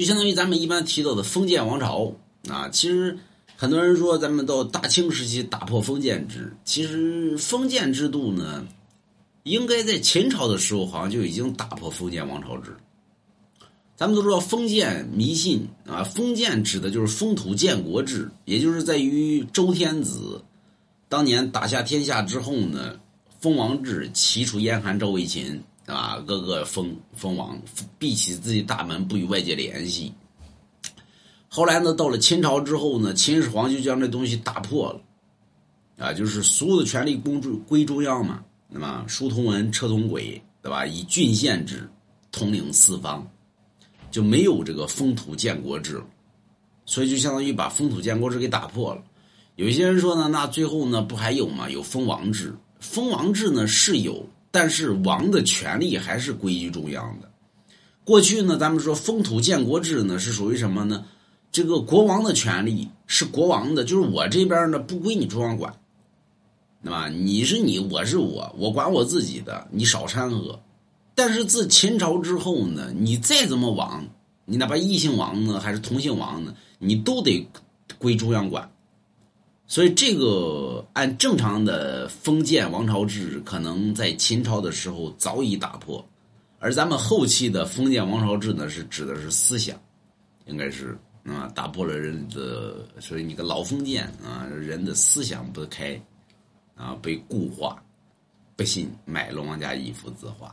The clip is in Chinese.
就相当于咱们一般提到的封建王朝啊。其实很多人说咱们到大清时期打破封建制，其实封建制度呢，应该在秦朝的时候好像就已经打破封建王朝制。咱们都知道封建迷信啊，封建指的就是封土建国制，也就是在于周天子当年打下天下之后呢，封王制齐楚燕韩赵魏秦。啊，各个封封王闭起自己大门，不与外界联系。后来呢，到了秦朝之后呢，秦始皇就将这东西打破了，啊，就是所有的权力公中归中央嘛，那么书同文，车同轨，对吧？以郡县制统领四方，就没有这个封土建国制了，所以就相当于把封土建国制给打破了。有些人说呢，那最后呢，不还有吗？有封王制，封王制呢是有。但是王的权力还是归于中央的。过去呢，咱们说封土建国制呢，是属于什么呢？这个国王的权力是国王的，就是我这边呢不归你中央管，对吧？你是你，我是我，我管我自己的，你少掺和。但是自秦朝之后呢，你再怎么王，你哪怕异姓王呢，还是同姓王呢，你都得归中央管。所以，这个按正常的封建王朝制，可能在秦朝的时候早已打破，而咱们后期的封建王朝制呢，是指的是思想，应该是啊，打破了人的，所以你个老封建啊，人的思想不开，啊，被固化，不信买龙王家一幅字画。